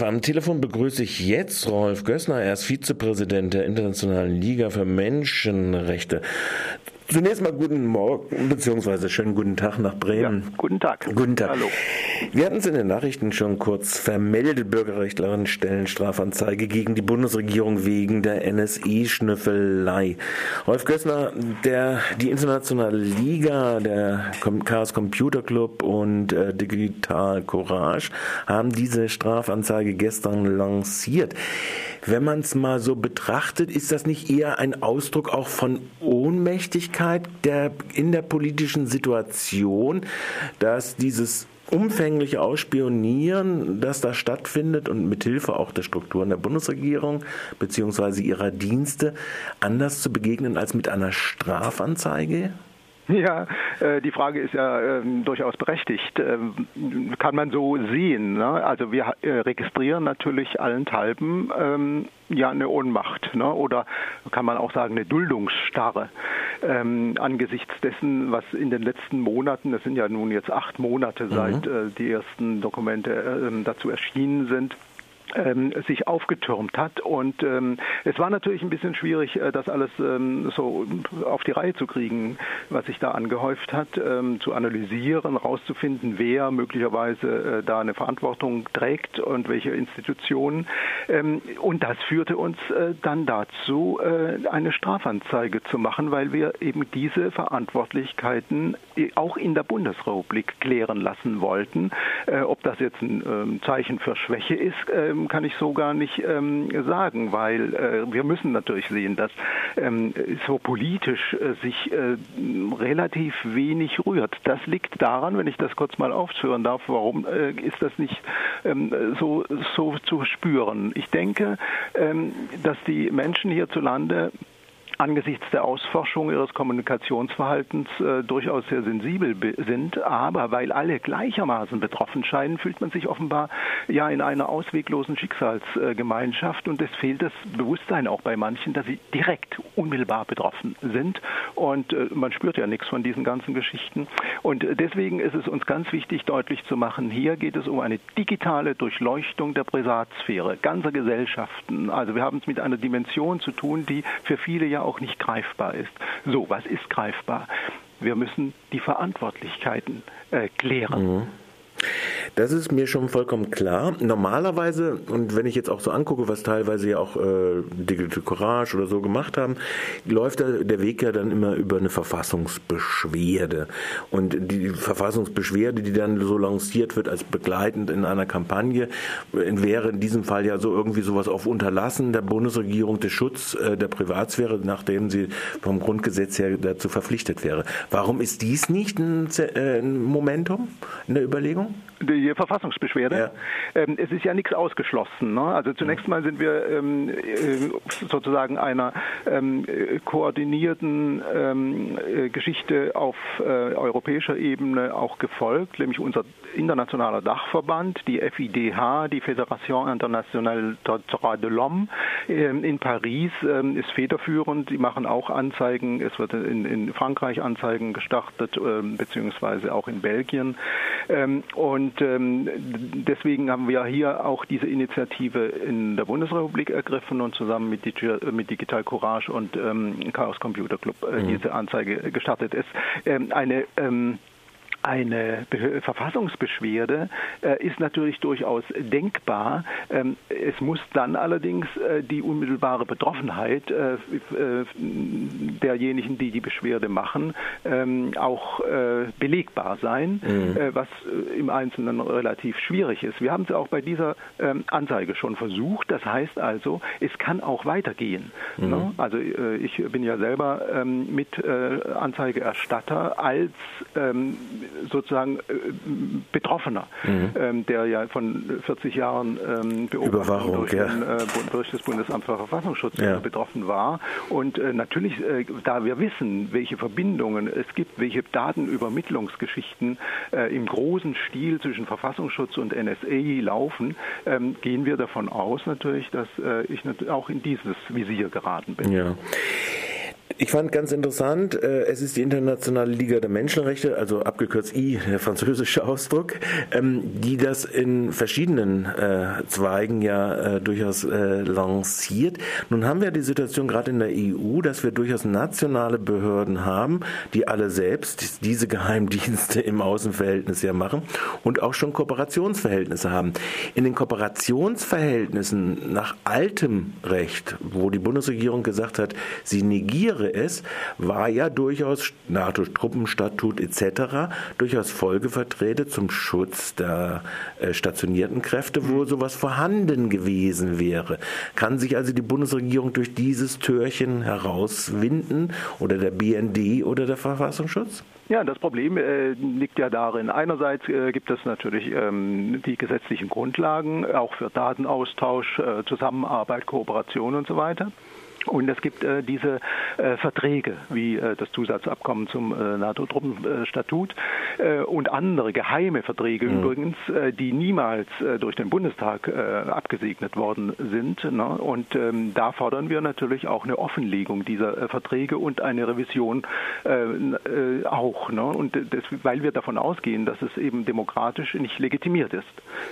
Am Telefon begrüße ich jetzt Rolf Gössner. Er ist Vizepräsident der Internationalen Liga für Menschenrechte. Zunächst mal guten Morgen, beziehungsweise schönen guten Tag nach Bremen. Ja, guten Tag. Guten Tag. Hallo. Wir hatten es in den Nachrichten schon kurz vermeldet. Bürgerrechtlerinnen stellen Strafanzeige gegen die Bundesregierung wegen der NSI-Schnüffelei. Rolf Gössner, der, die internationale Liga, der Chaos Computer Club und äh, Digital Courage haben diese Strafanzeige gestern lanciert. Wenn man es mal so betrachtet, ist das nicht eher ein Ausdruck auch von Ohnmächtigkeit der, in der politischen Situation, dass dieses umfängliche Ausspionieren, das da stattfindet und mithilfe auch der Strukturen der Bundesregierung bzw. ihrer Dienste anders zu begegnen als mit einer Strafanzeige? Ja, äh, die Frage ist ja äh, durchaus berechtigt. Äh, kann man so sehen. Ne? Also wir äh, registrieren natürlich allenthalben ähm, ja eine Ohnmacht ne? oder kann man auch sagen eine Duldungsstarre ähm, angesichts dessen, was in den letzten Monaten, das sind ja nun jetzt acht Monate mhm. seit äh, die ersten Dokumente äh, dazu erschienen sind, ähm, sich aufgetürmt hat. Und ähm, es war natürlich ein bisschen schwierig, äh, das alles ähm, so auf die Reihe zu kriegen, was sich da angehäuft hat, ähm, zu analysieren, rauszufinden, wer möglicherweise äh, da eine Verantwortung trägt und welche Institutionen. Ähm, und das führte uns äh, dann dazu, äh, eine Strafanzeige zu machen, weil wir eben diese Verantwortlichkeiten äh, auch in der Bundesrepublik klären lassen wollten. Äh, ob das jetzt ein ähm, Zeichen für Schwäche ist, ähm, kann ich so gar nicht ähm, sagen, weil äh, wir müssen natürlich sehen, dass ähm, so politisch äh, sich äh, relativ wenig rührt. Das liegt daran, wenn ich das kurz mal aufführen darf, warum äh, ist das nicht ähm, so, so zu spüren. Ich denke, ähm, dass die Menschen hierzulande angesichts der Ausforschung ihres Kommunikationsverhaltens äh, durchaus sehr sensibel sind. Aber weil alle gleichermaßen betroffen scheinen, fühlt man sich offenbar ja in einer ausweglosen Schicksalsgemeinschaft und es fehlt das Bewusstsein auch bei manchen, dass sie direkt unmittelbar betroffen sind. Und äh, man spürt ja nichts von diesen ganzen Geschichten. Und deswegen ist es uns ganz wichtig, deutlich zu machen, hier geht es um eine digitale Durchleuchtung der Privatsphäre ganzer Gesellschaften. Also wir haben es mit einer Dimension zu tun, die für viele ja auch nicht greifbar ist. So, was ist greifbar? Wir müssen die Verantwortlichkeiten äh, klären. Mhm. Das ist mir schon vollkommen klar. Normalerweise, und wenn ich jetzt auch so angucke, was teilweise ja auch äh, Digital Courage oder so gemacht haben, läuft der, der Weg ja dann immer über eine Verfassungsbeschwerde. Und die Verfassungsbeschwerde, die dann so lanciert wird als begleitend in einer Kampagne, wäre in diesem Fall ja so irgendwie sowas auf Unterlassen der Bundesregierung des Schutz äh, der Privatsphäre, nachdem sie vom Grundgesetz her dazu verpflichtet wäre. Warum ist dies nicht ein, äh, ein Momentum in der Überlegung? Die Verfassungsbeschwerde. Ja. Ähm, es ist ja nichts ausgeschlossen. Ne? Also zunächst mal sind wir ähm, äh, sozusagen einer ähm, koordinierten ähm, äh, Geschichte auf äh, europäischer Ebene auch gefolgt, nämlich unser internationaler Dachverband, die FIDH, die Fédération Internationale des Droits de l'Homme ähm, in Paris ähm, ist federführend. Die machen auch Anzeigen. Es wird in, in Frankreich Anzeigen gestartet, beziehungsweise auch in Belgien. Und und ähm, deswegen haben wir hier auch diese Initiative in der Bundesrepublik ergriffen und zusammen mit, Digi mit Digital Courage und ähm, Chaos Computer Club äh, mhm. diese Anzeige gestartet. Es ähm, eine ähm, eine Be Verfassungsbeschwerde äh, ist natürlich durchaus denkbar. Ähm, es muss dann allerdings äh, die unmittelbare Betroffenheit äh, äh derjenigen, die die Beschwerde machen, ähm, auch äh, belegbar sein, mhm. Äh, was im Einzelnen relativ schwierig ist. Wir haben es auch bei dieser ähm, Anzeige schon versucht. Das heißt also, es kann auch weitergehen. Mhm. Ne? Also ich bin ja selber ähm, mit Anzeigeerstatter als ähm, sozusagen äh, Betroffener, mhm. ähm, der ja von 40 Jahren ähm, Beobachtung durch, ja. den, äh, durch, das Bundesamt für Verfassungsschutz ja. betroffen war. Und äh, natürlich, äh, da wir wissen, welche Verbindungen es gibt, welche Datenübermittlungsgeschichten äh, im großen Stil zwischen Verfassungsschutz und NSA laufen, ähm, gehen wir davon aus natürlich, dass äh, ich auch in dieses Visier geraten bin. Ja. Ich fand ganz interessant, äh, es ist die Internationale Liga der Menschenrechte, also abgekürzt I, der französische Ausdruck, ähm, die das in verschiedenen äh, Zweigen ja äh, durchaus lanciert. Nun haben wir die Situation gerade in der EU, dass wir durchaus nationale Behörden haben, die alle selbst diese Geheimdienste im Außenverhältnis ja machen und auch schon Kooperationsverhältnisse haben. In den Kooperationsverhältnissen nach altem Recht, wo die Bundesregierung gesagt hat, sie negiere es, war ja durchaus NATO-Truppenstatut etc. durchaus Folgeverträge zum Schutz der äh, stationierten Kräfte, wo sowas vorhanden gewesen wäre. Kann sich also die Bundesregierung durch dieses Türchen herauswinden oder der BND oder der Verfassungsschutz? Ja, das Problem äh, liegt ja darin. Einerseits äh, gibt es natürlich ähm, die gesetzlichen Grundlagen, auch für Datenaustausch, äh, Zusammenarbeit, Kooperation und so weiter. Und es gibt äh, diese äh, Verträge, wie äh, das Zusatzabkommen zum äh, NATO-Truppenstatut äh, und andere geheime Verträge mhm. übrigens, äh, die niemals durch den Bundestag abgesegnet worden sind. Ne? Und ähm, da fordern wir natürlich auch eine Offenlegung dieser Verträge und eine Revision auch. Ne? Und das, weil wir davon ausgehen, dass es eben demokratisch nicht legitimiert ist,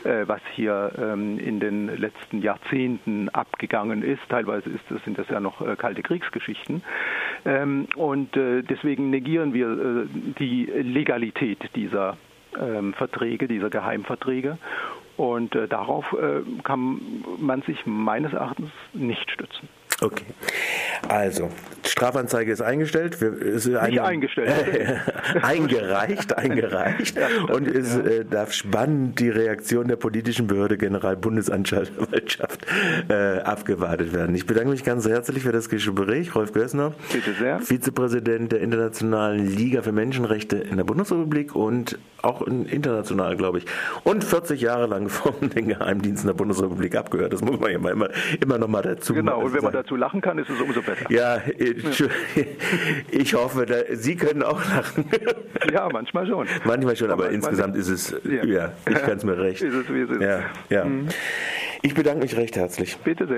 was hier ähm, in den letzten Jahrzehnten abgegangen ist. Teilweise ist das, sind das ja noch äh, kalte Kriegsgeschichten. Ähm, und äh, deswegen negieren wir äh, die Legalität dieser ähm, Verträge, dieser Geheimverträge. Und äh, darauf äh, kann man sich meines Erachtens nicht stützen. Okay. Also, Strafanzeige ist eingestellt. Ist Nicht eine, eingestellt. eingereicht, eingereicht. Ja, und es äh, darf spannend die Reaktion der politischen Behörde Generalbundesanwaltschaft äh, abgewartet werden. Ich bedanke mich ganz herzlich für das Gespräch. Rolf Gößner, Bitte sehr. Vizepräsident der Internationalen Liga für Menschenrechte in der Bundesrepublik und auch international, glaube ich. Und 40 Jahre lang von den Geheimdiensten der Bundesrepublik abgehört. Das muss man ja immer, immer, noch mal dazu Genau, und wenn man dazu lachen kann, ist es umso besser. Ja, ich hoffe, da, Sie können auch lachen. Ja, manchmal schon. Manchmal schon, aber, aber insgesamt ist es, ja, ja ich kann es mir recht. Ist es, wie es ist. Ja, ja. Mhm. Ich bedanke mich recht herzlich. Bitte sehr.